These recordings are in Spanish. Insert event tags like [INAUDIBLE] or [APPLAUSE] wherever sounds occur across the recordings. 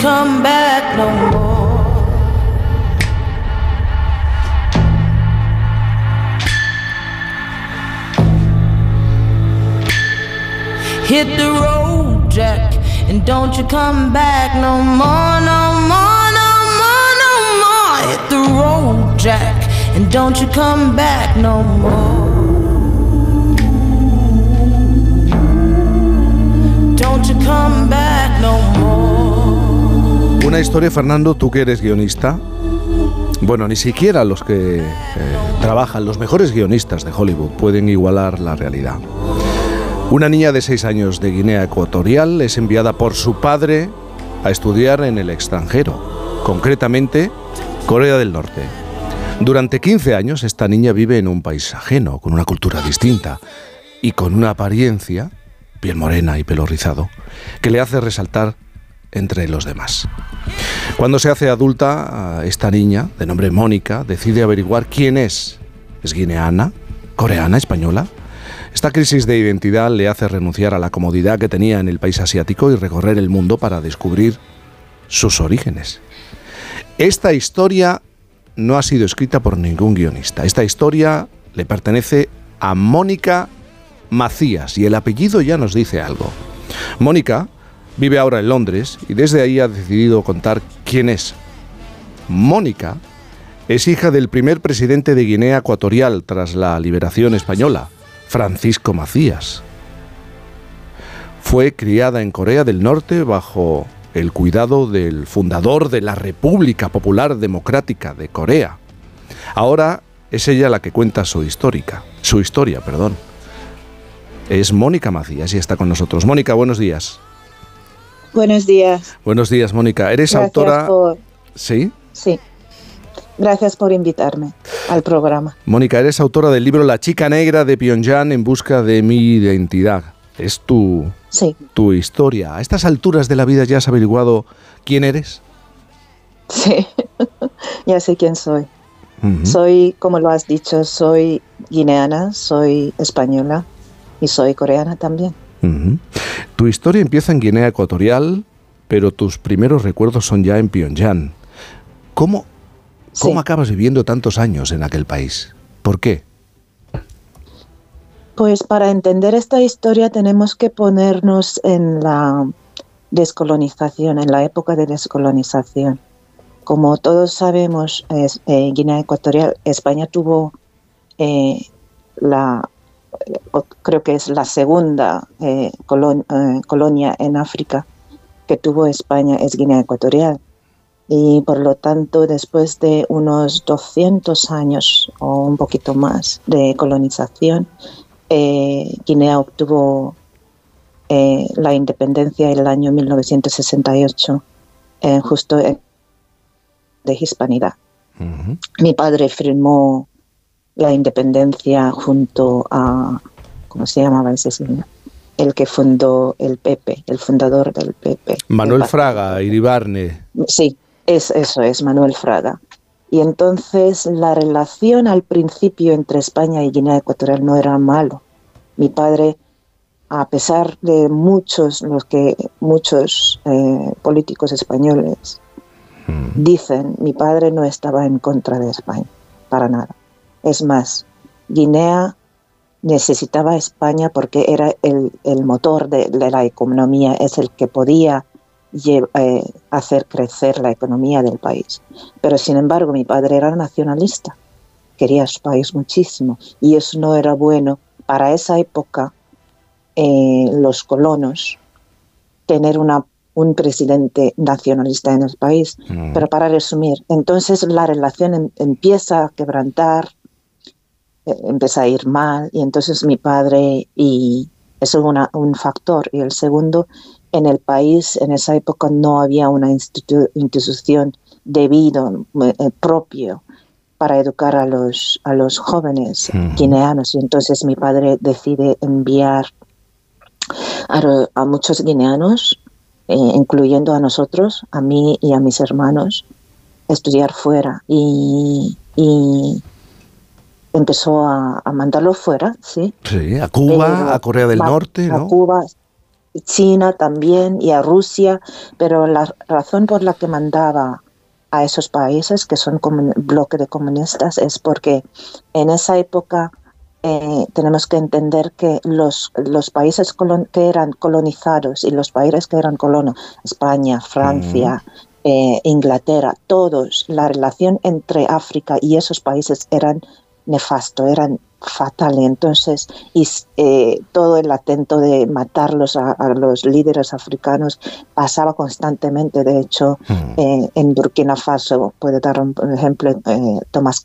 come back no more. Hit the road, Jack, and don't you come back no more, no more, no more, no more. Hit the road, Jack, and don't you come back no more. Historia, Fernando, tú que eres guionista. Bueno, ni siquiera los que eh, trabajan, los mejores guionistas de Hollywood, pueden igualar la realidad. Una niña de 6 años de Guinea Ecuatorial es enviada por su padre a estudiar en el extranjero, concretamente Corea del Norte. Durante 15 años esta niña vive en un país ajeno, con una cultura distinta y con una apariencia, piel morena y pelo rizado, que le hace resaltar entre los demás. Cuando se hace adulta, esta niña, de nombre Mónica, decide averiguar quién es. ¿Es guineana? ¿Coreana? ¿Española? Esta crisis de identidad le hace renunciar a la comodidad que tenía en el país asiático y recorrer el mundo para descubrir sus orígenes. Esta historia no ha sido escrita por ningún guionista. Esta historia le pertenece a Mónica Macías y el apellido ya nos dice algo. Mónica vive ahora en Londres y desde ahí ha decidido contar quién es. Mónica es hija del primer presidente de Guinea Ecuatorial tras la liberación española, Francisco Macías. Fue criada en Corea del Norte bajo el cuidado del fundador de la República Popular Democrática de Corea. Ahora es ella la que cuenta su histórica, su historia, perdón. Es Mónica Macías y está con nosotros. Mónica, buenos días. Buenos días. Buenos días, Mónica. Eres Gracias autora. por- Sí. Sí. Gracias por invitarme al programa. Mónica, eres autora del libro La chica negra de Pyongyang en busca de mi identidad. Es tu, Sí, tu historia. A estas alturas de la vida ya has averiguado quién eres. sí. [LAUGHS] ya sé quién soy. Soy, como lo has dicho, soy guineana, soy española y soy coreana también. Tu historia empieza en Guinea Ecuatorial, pero tus primeros recuerdos son ya en Pyongyang. ¿Cómo, cómo Sí. acabas viviendo tantos años en aquel país? ¿Por qué? Pues para entender esta historia tenemos que ponernos en la descolonización, en la época de descolonización. Como todos sabemos, es- eh, Guinea Ecuatorial, España tuvo eh, la, creo que es la segunda eh, colon- eh, colonia en África que tuvo España, es Guinea Ecuatorial. Y por lo tanto, después de unos 200 años o un poquito más de colonización, eh, Guinea obtuvo eh, la independencia en el año 1968, eh, justo de Hispanidad. Ujú. Mi padre firmó la independencia junto a, ¿cómo se llamaba ese señor? El que fundó el PP, el fundador del PP. Manuel El Fraga, Iribarne. Sí, es, eso es, Manuel Fraga. Y entonces la relación al principio entre España y Guinea Ecuatorial no era malo. Mi padre, a pesar de muchos, los que muchos eh, políticos españoles dicen, mi padre no estaba en contra de España, para nada. Es más, Guinea necesitaba a España porque era el, el motor de, de la economía, es el que podía eh, hacer crecer la economía del país. Pero sin embargo, mi padre era nacionalista, quería a su país muchísimo y eso no era bueno para esa época. eh, los colonos tener una, un presidente nacionalista en el país. Mm. Pero para resumir, entonces la relación em- empieza a quebrantar, eh, empieza a ir mal y entonces mi padre y eso es un factor. Y el segundo en el país en esa época no había una institu- institución debido eh, propio para educar a los a los jóvenes guineanos. Y entonces mi padre decide enviar a, muchos guineanos eh, incluyendo a nosotros a mí y a mis hermanos estudiar fuera. Y, y empezó a, a mandarlo fuera, sí. Sí, a Cuba, Pero a Corea del Norte, a ¿no? Cuba, China también y a Rusia, pero la razón por la que mandaba a esos países que son como bloque de comunistas es porque en esa época eh, tenemos que entender que los, los países que eran colonizados y los países que eran colonos, España, Francia, eh, Inglaterra, todos, la relación entre África y esos países eran nefasto, eran fatal. Y entonces, y, eh, todo el atento de matarlos a, los líderes africanos pasaba constantemente. De hecho, hmm. en Burkina Faso, puede dar un ejemplo, Tomás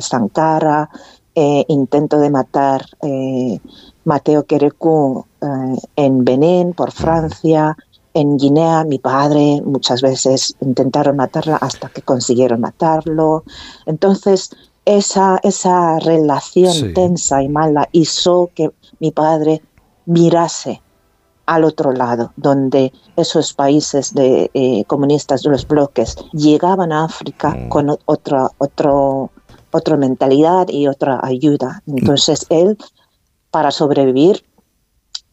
Sankara, eh, intento de matar eh, Mateo eh, en Benín, por Francia, en Guinea, mi padre muchas veces intentaron matarla hasta que consiguieron matarlo. Entonces, esa, esa relación tensa y mala hizo que mi padre mirase al otro lado, donde esos países de, comunistas de los bloques llegaban a África mm. con otra, otro, otra mentalidad y otra ayuda. Entonces él, para sobrevivir,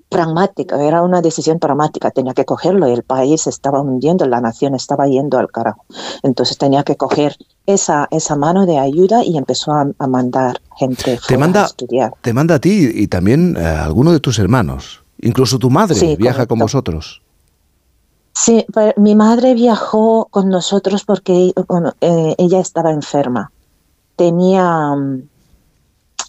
pragmática, era una decisión pragmática, tenía que cogerlo, el país estaba hundiendo, la nación estaba yendo al carajo. Entonces tenía que coger esa, esa mano de ayuda y empezó a, mandar gente te manda, a estudiar. Te manda a ti y también a alguno de tus hermanos, incluso tu madre viaja con vosotros. Sí, mi madre viajó con nosotros porque eh, ella estaba enferma tenía, mm,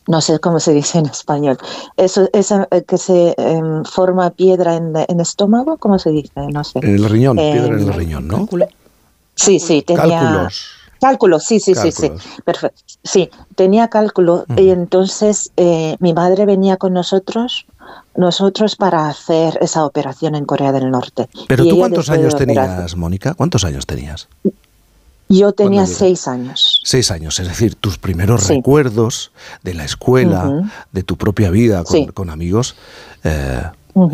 no sé cómo se dice en español, eso, esa eh, que se em, forma piedra en, el estómago, ¿cómo se dice? No sé. En el riñón, piedra en el em, riñón, ¿no? Sí, sí, tenía... Cálculos. Cálculos, sí, sí, sí, sí, perfecto. Sí, tenía cálculo y entonces eh, mi madre venía con nosotros, nosotros para hacer esa operación en Corea del Norte. ¿Pero tú cuántos años tenías, Mónica? ¿Cuántos años tenías? Yo tenía seis años. Seis años, es decir, tus primeros recuerdos de la escuela, de tu propia vida con, amigos, eh,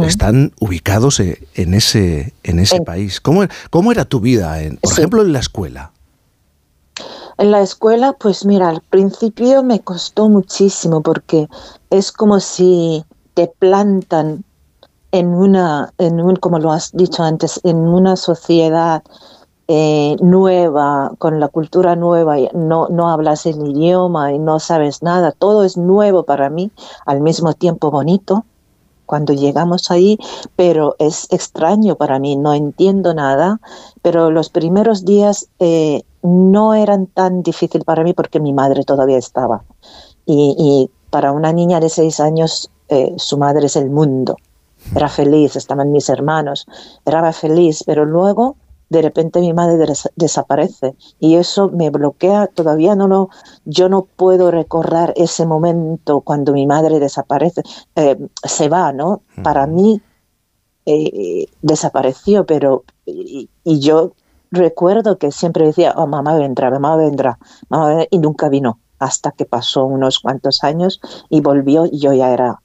están ubicados e, en ese, en ese país. ¿Cómo, ¿Cómo, era tu vida, en, por ejemplo, en la escuela? En la escuela, pues mira, al principio me costó muchísimo porque es como si te plantan en una, en un, como lo has dicho antes, en una sociedad eh, nueva, con la cultura nueva, no, no hablas el idioma y no sabes nada, todo es nuevo para mí, al mismo tiempo bonito cuando llegamos ahí, pero es extraño para mí, no entiendo nada, pero los primeros días eh, no eran tan difícil para mí porque mi madre todavía estaba. Y, para una niña de seis años, eh, su madre es el mundo. Era feliz, estaban mis hermanos, era feliz, pero luego de repente mi madre desaparece y eso me bloquea, todavía no lo, yo no puedo recordar ese momento cuando mi madre desaparece, eh, se va, ¿no? Para mí eh, desapareció, pero y, yo recuerdo que siempre decía, oh, mamá vendrá, mamá vendrá, mamá vendrá, y nunca vino, hasta que pasó unos cuantos años y volvió y yo ya era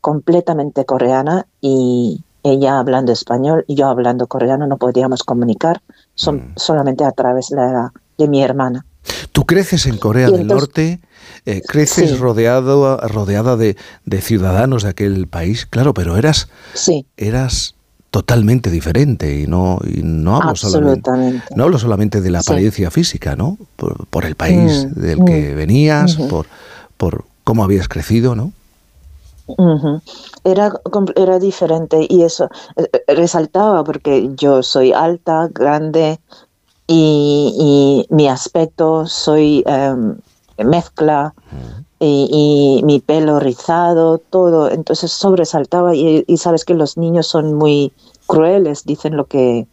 completamente coreana y, ella hablando español y yo hablando coreano no podíamos comunicar son, mm. solamente a través de, de, mi hermana. Tú creces en Corea del Norte, eh, creces rodeado, rodeada de, ciudadanos de aquel país, claro, pero eras, sí. eras totalmente diferente y no, y no, hablo, solamente, no hablo solamente de la apariencia física, ¿no? Por, el país mm, del que mm, venías, por, por cómo habías crecido, ¿no? Era, era diferente y eso eh, eh, resaltaba porque yo soy alta, grande y, mi aspecto soy em, mezcla y, mi pelo rizado, todo. Entonces sobresaltaba y, sabes que los niños son muy crueles, dicen lo que,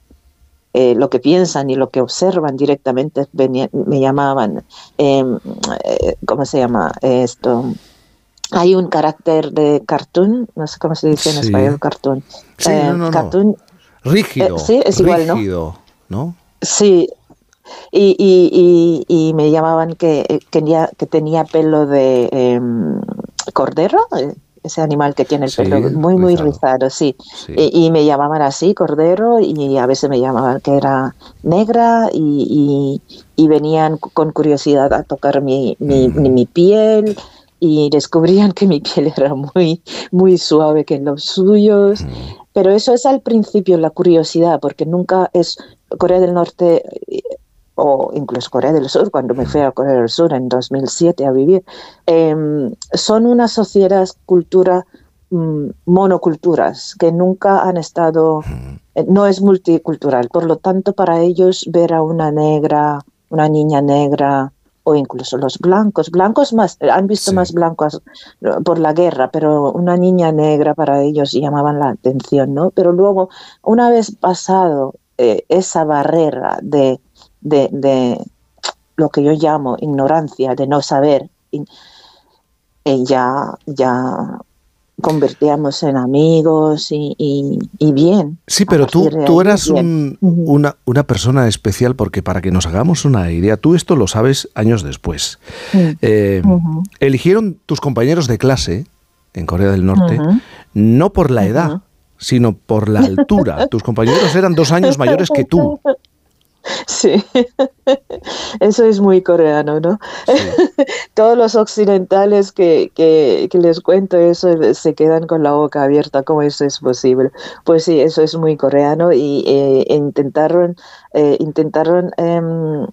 eh, lo que piensan y lo que observan directamente. me llamaban, em, ¿cómo se llama esto? Hay un carácter de cartoon, no sé cómo se dice en español, cartoon. Sí, eh, no, no, Rígido. Eh, sí, es igual, ¿no? Sí. Y, y, y, me llamaban que, eh, tenía, que tenía pelo de em, cordero, ese animal que tiene el pelo muy, muy rizado, sí. Y, me llamaban así, cordero, y a veces me llamaban que era negra, y, venían con curiosidad a tocar mi, mi, mm. mi piel y descubrían que mi piel era muy, muy suave que los suyos. pero eso es al principio la curiosidad, porque nunca es Corea del Norte o incluso Corea del Sur, cuando me fui a Corea del Sur en 2007 a vivir, em, son unas sociedades, cultura, mm, monoculturas, que nunca han estado, eh, no es multicultural. Por lo tanto, para ellos ver a una negra, una niña negra, o incluso los blancos, blancos más, han visto más blancos por la guerra, pero una niña negra para ellos llamaban la atención, ¿no? Pero luego, una vez pasado eh, esa barrera de de, lo que yo llamo ignorancia, de no saber, y, ya, ya convertíamos en amigos y, bien. Sí, pero tú, tú eras una, una, persona especial porque para que nos hagamos una idea, tú esto lo sabes años después. Eh, eligieron tus compañeros de clase en Corea del Norte no por la edad, sino por la altura. [LAUGHS] tus compañeros eran dos años mayores que tú. [LAUGHS] [LAUGHS] Sí, eso es muy coreano, ¿no? [LAUGHS] Todos los occidentales que, que, les cuento eso se quedan con la boca abierta, ¿cómo eso es posible? Pues sí, eso es muy coreano y eh, intentaron, eh, intentaron em,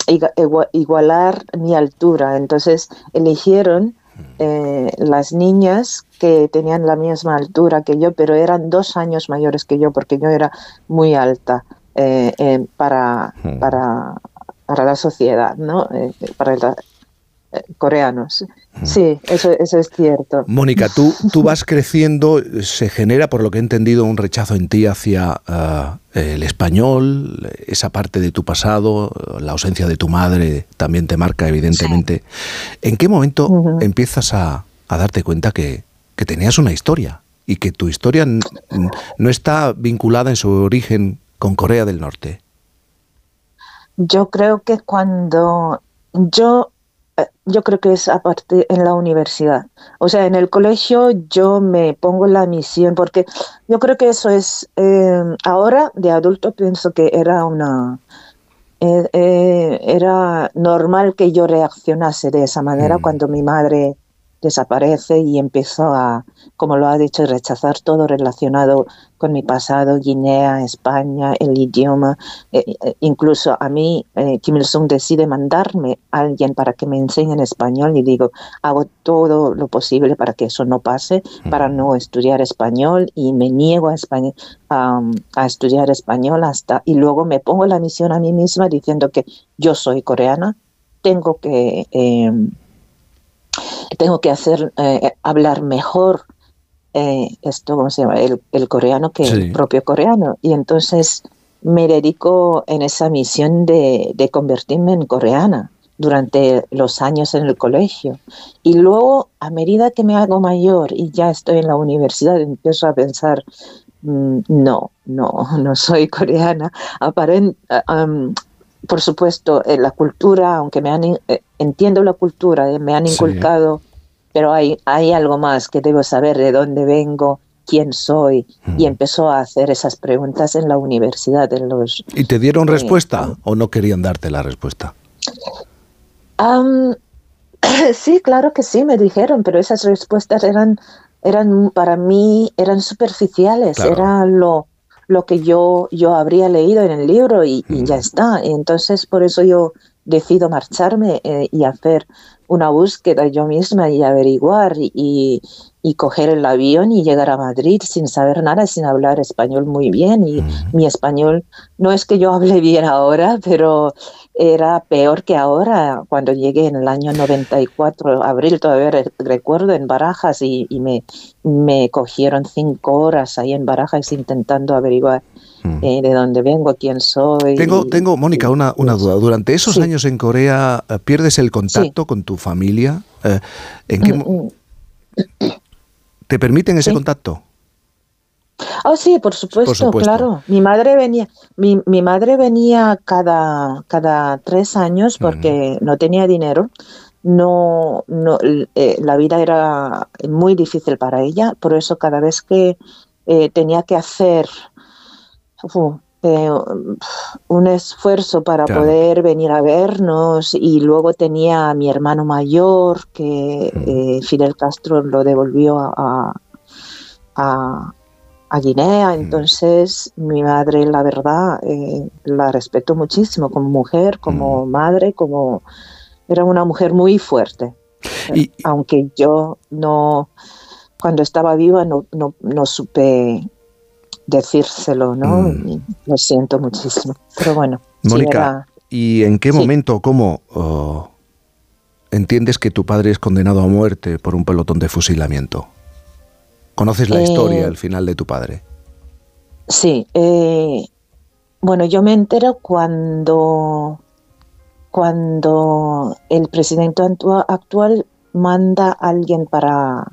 igualar mi altura, entonces eligieron eh, las niñas que tenían la misma altura que yo, pero eran dos años mayores que yo porque yo era muy alta. Eh, eh, para, hmm. para, para, la sociedad, ¿no? Eh, para los coreanos. Hmm. Sí, eso, eso es cierto. Mónica, tú, [LAUGHS] tú vas creciendo, se genera, por lo que he entendido, un rechazo en ti hacia el español, esa parte de tu pasado, la ausencia de tu madre también te marca, evidentemente. ¿En qué momento empiezas a, a, darte cuenta que, que tenías una historia? Y que tu historia no está vinculada en su origen con Corea del Norte? Yo creo que cuando yo eh, yo creo que es aparte en la universidad. O sea, en el colegio yo me pongo la misión porque yo creo que eso es, eh, ahora de adulto pienso que era una, eh, era normal que yo reaccionase de esa manera mm. cuando mi madre desaparece y empezó a, como lo ha dicho, rechazar todo relacionado con mi pasado, Guinea, España, el idioma. Eh, eh, incluso a mí, eh, Kim Il-sung decide mandarme a alguien para que me enseñe en español y digo, hago todo lo posible para que eso no pase, para no estudiar español y me niego a, a estudiar español hasta, y luego me pongo la misión a mí misma diciendo que yo soy coreana, tengo que em, tengo que hacer, eh, hablar mejor eh, esto, ¿cómo se llama? El, coreano que el propio coreano. Y entonces me dedico en esa misión de, convertirme en coreana durante los años en el colegio. Y luego, a medida que me hago mayor y ya estoy en la universidad, empiezo a pensar, mm, no, no, [LAUGHS] no soy coreana. Aparent, por supuesto, eh, la cultura, aunque me han, eh, entiendo la cultura, eh, me han inculcado, pero hay, hay algo más que debo saber de dónde vengo, quién soy, y empezó a hacer esas preguntas en la universidad. En los, ¿Y te dieron respuesta o no querían darte la respuesta? [CLEARS THROAT] sí, claro que sí, me dijeron, pero esas respuestas eran, eran para mí, eran superficiales, era lo lo que yo, yo habría leído en el libro y, ya está. Entonces, por eso yo decido marcharme eh, y hacer una búsqueda yo misma y averiguar y, y, coger el avión y llegar a Madrid sin saber nada, sin hablar español muy bien. Y mi español no es que yo hable bien ahora, pero era peor que ahora. Cuando llegué en el año 94, abril, todavía recuerdo, en Barajas y, me, me cogieron cinco horas ahí en Barajas intentando averiguar eh, de dónde vengo, quién soy. Tengo, tengo Mónica, una, una duda. Durante esos años en Corea, eh, ¿pierdes el contacto con tu familia? Eh, ¿En qué mm, mm. ¿Te permiten ese contacto? Oh, sí, por supuesto, claro. Mi madre venía, mi, mi, madre venía cada, cada tres años porque no tenía dinero. No, no la vida era muy difícil para ella, por eso cada vez que tenía que hacer eh, un esfuerzo para poder venir a vernos y luego tenía a mi hermano mayor que eh, Fidel Castro lo devolvió a, a, a Guinea. Mm. Entonces, mi madre, la verdad, eh, la respeto muchísimo como mujer, como mm. madre, como era una mujer muy fuerte. Y, Aunque yo no, cuando estaba viva, no, no, no supe decírselo, ¿no? Mm. Lo siento muchísimo. Pero bueno. Mónica, ¿y en qué momento, cómo oh, entiendes que tu padre es condenado a muerte por un pelotón de fusilamiento? ¿Conoces la historia, el eh, final de tu padre? Sí. Eh, bueno, yo me entero cuando, cuando el presidente actual manda a alguien para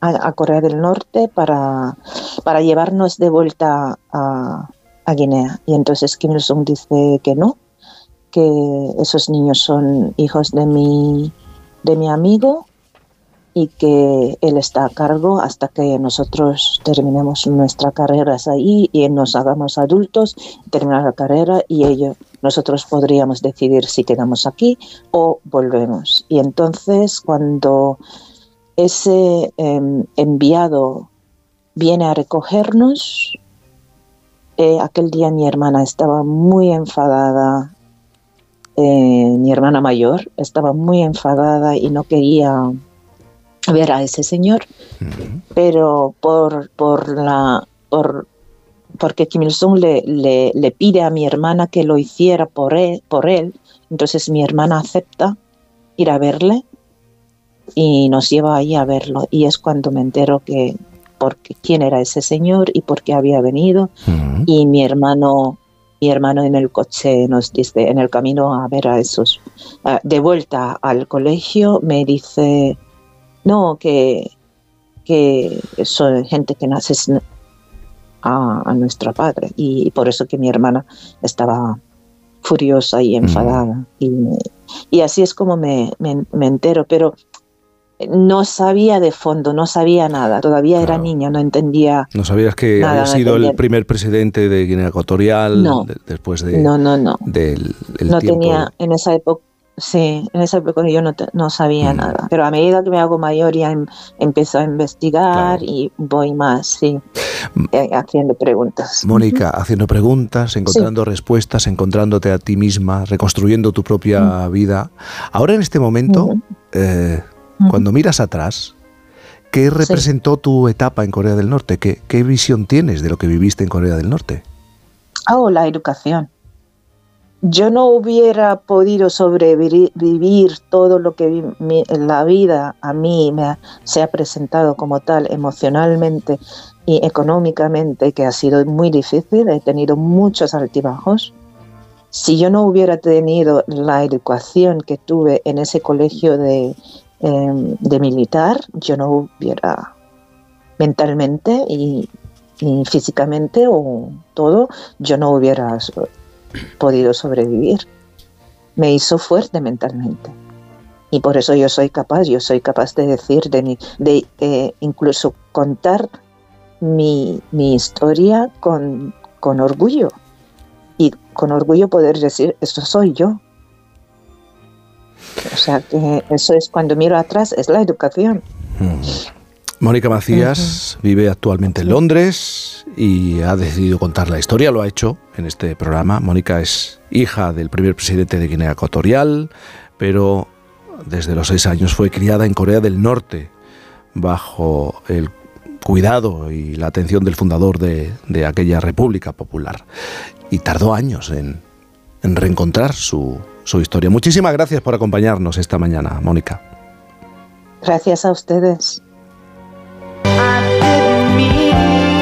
a, Corea del Norte para, para llevarnos de vuelta a, a Guinea. Y entonces Kim Il-sung dice que no, que esos niños son hijos de mi, de mi amigo y que él está a cargo hasta que nosotros terminemos nuestra carrera ahí y nos hagamos adultos, terminar la carrera y ellos, nosotros podríamos decidir si quedamos aquí o volvemos. Y entonces cuando ese em, enviado viene a recogernos, eh, aquel día mi hermana estaba muy enfadada, eh, mi hermana mayor estaba muy enfadada y no quería ver a ese señor, pero por, por la por, porque Kim Il-sung le, le, pide a mi hermana que lo hiciera por él, por él, entonces mi hermana acepta ir a verle y nos lleva ahí a verlo. Y es cuando me entero que porque quién era ese señor y por qué había venido. Y mi hermano mi hermano en el coche nos dice en el camino a ver a esos de vuelta al colegio me dice no, que, que son gente que nace a, a nuestro padre. Y, por eso que mi hermana estaba furiosa y enfadada. Y, así es como me, me, entero. Pero no sabía de fondo, no sabía nada. Todavía era niña, no entendía. ¿No sabías que había sido el primer presidente de Guinea Ecuatorial no, después de, no, no, no. del no tenía en esa época Sí, en esa época yo no, sabía mm. nada, pero a medida que me hago mayor ya em, empiezo a investigar y voy más, sí, mm. eh, haciendo preguntas. Mónica, haciendo preguntas, encontrando respuestas, encontrándote a ti misma, reconstruyendo tu propia vida. Ahora en este momento, eh, cuando miras atrás, ¿qué representó tu etapa en Corea del Norte? ¿Qué, ¿Qué visión tienes de lo que viviste en Corea del Norte? Oh, la educación yo no hubiera podido sobrevivir todo lo que en la vida a mí me se ha presentado como tal emocionalmente y económicamente, que ha sido muy difícil, he tenido muchos altibajos. Si yo no hubiera tenido la educación que tuve en ese colegio de, em, militar, yo no hubiera mentalmente y, y físicamente o todo, yo no hubiera podido sobrevivir. Me hizo fuerte mentalmente. Y por eso yo soy capaz, yo soy capaz de decir, de, de eh, incluso contar mi, historia con, con orgullo. Y con orgullo poder decir, eso soy yo. O sea que eso es cuando miro atrás, es la educación. Mm. Mónica Macías vive actualmente en Londres y ha decidido contar la historia, lo ha hecho en este programa. Mónica es hija del primer presidente de Guinea Ecuatorial, pero desde los seis años fue criada en Corea del Norte bajo el cuidado y la atención del fundador de, aquella República Popular. Y tardó años en, reencontrar su, su historia. Muchísimas gracias por acompañarnos esta mañana, Mónica. Gracias a ustedes. me.